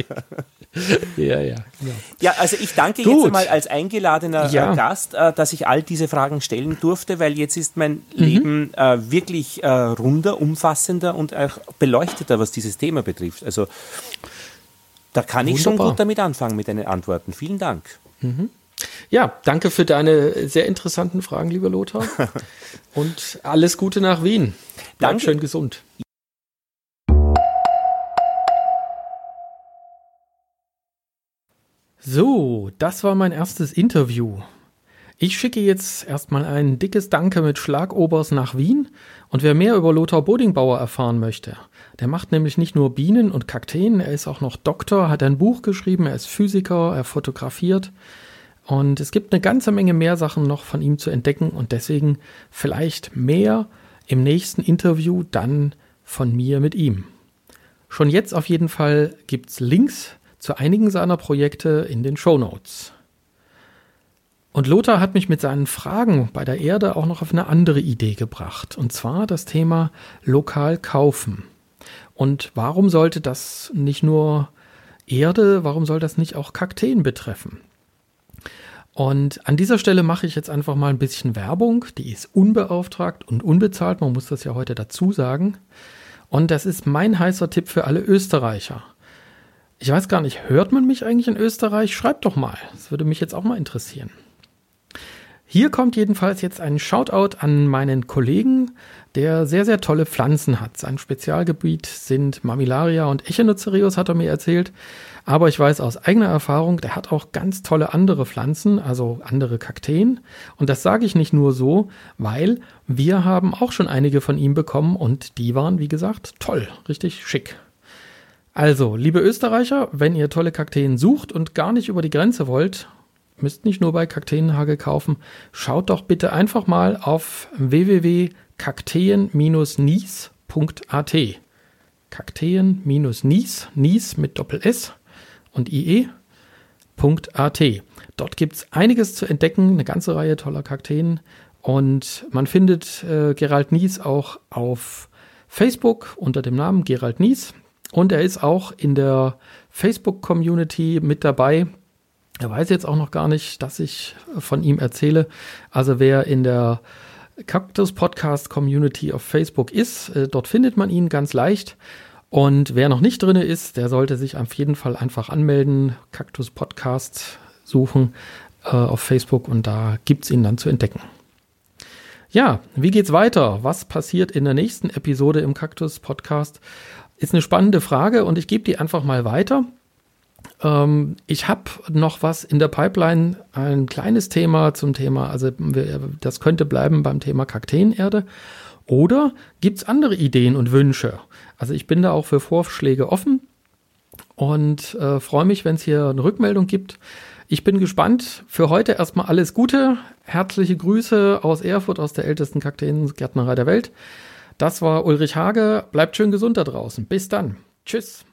ja, ja. Genau. Ja, also ich danke Gut. jetzt mal als eingeladener äh, ja. Gast, äh, dass ich all diese Fragen stellen durfte, weil jetzt ist mein mhm. Leben äh, wirklich runder, umfassender und auch beleuchteter, was dieses Thema betrifft. Also da kann Wunderbar. ich schon gut damit anfangen mit deinen Antworten. Vielen Dank. Mhm. Ja, danke für deine sehr interessanten Fragen, lieber Lothar. (laughs) Und alles Gute nach Wien. Bleib danke. schön gesund. So, das war mein erstes Interview. Ich schicke jetzt erstmal ein dickes Danke mit Schlagobers nach Wien und wer mehr über Lothar Bodingbauer erfahren möchte, der macht nämlich nicht nur Bienen und Kakteen, er ist auch noch Doktor, hat ein Buch geschrieben, er ist Physiker, er fotografiert und es gibt eine ganze Menge mehr Sachen noch von ihm zu entdecken und deswegen vielleicht mehr im nächsten Interview dann von mir mit ihm. Schon jetzt auf jeden Fall gibt es Links zu einigen seiner Projekte in den Show Notes. Und Lothar hat mich mit seinen Fragen bei der Erde auch noch auf eine andere Idee gebracht, und zwar das Thema lokal kaufen. Und warum sollte das nicht nur Erde, warum soll das nicht auch Kakteen betreffen? Und an dieser Stelle mache ich jetzt einfach mal ein bisschen Werbung. Die ist unbeauftragt und unbezahlt. Man muss das ja heute dazu sagen. Und das ist mein heißer Tipp für alle Österreicher. Ich weiß gar nicht, hört man mich eigentlich in Österreich? Schreibt doch mal. Das würde mich jetzt auch mal interessieren. Hier kommt jedenfalls jetzt ein Shoutout an meinen Kollegen, der sehr, sehr tolle Pflanzen hat. Sein Spezialgebiet sind Mamilaria und Echinocerius, hat er mir erzählt. Aber ich weiß aus eigener Erfahrung, der hat auch ganz tolle andere Pflanzen, also andere Kakteen. Und das sage ich nicht nur so, weil wir haben auch schon einige von ihm bekommen und die waren, wie gesagt, toll, richtig schick. Also, liebe Österreicher, wenn ihr tolle Kakteen sucht und gar nicht über die Grenze wollt, müsst nicht nur bei Kakteenhagel kaufen, schaut doch bitte einfach mal auf www.kakteen-nies.at. Kakteen-nies, nies mit Doppel-S und ie.at. Dort gibt es einiges zu entdecken, eine ganze Reihe toller Kakteen. Und man findet äh, Gerald Nies auch auf Facebook unter dem Namen Gerald Nies. Und er ist auch in der Facebook-Community mit dabei. Er weiß jetzt auch noch gar nicht, dass ich von ihm erzähle. Also wer in der Cactus Podcast Community auf Facebook ist, äh, dort findet man ihn ganz leicht. Und wer noch nicht drin ist, der sollte sich auf jeden Fall einfach anmelden, Cactus Podcast suchen äh, auf Facebook und da gibt es ihn dann zu entdecken. Ja, wie geht's weiter? Was passiert in der nächsten Episode im Cactus Podcast? Ist eine spannende Frage und ich gebe die einfach mal weiter. Ähm, ich habe noch was in der Pipeline, ein kleines Thema zum Thema, also das könnte bleiben beim Thema Kakteenerde. Oder gibt es andere Ideen und Wünsche? Also ich bin da auch für Vorschläge offen und äh, freue mich, wenn es hier eine Rückmeldung gibt. Ich bin gespannt. Für heute erstmal alles Gute. Herzliche Grüße aus Erfurt, aus der ältesten Kakteengärtnerei der Welt. Das war Ulrich Hage. Bleibt schön gesund da draußen. Bis dann. Tschüss.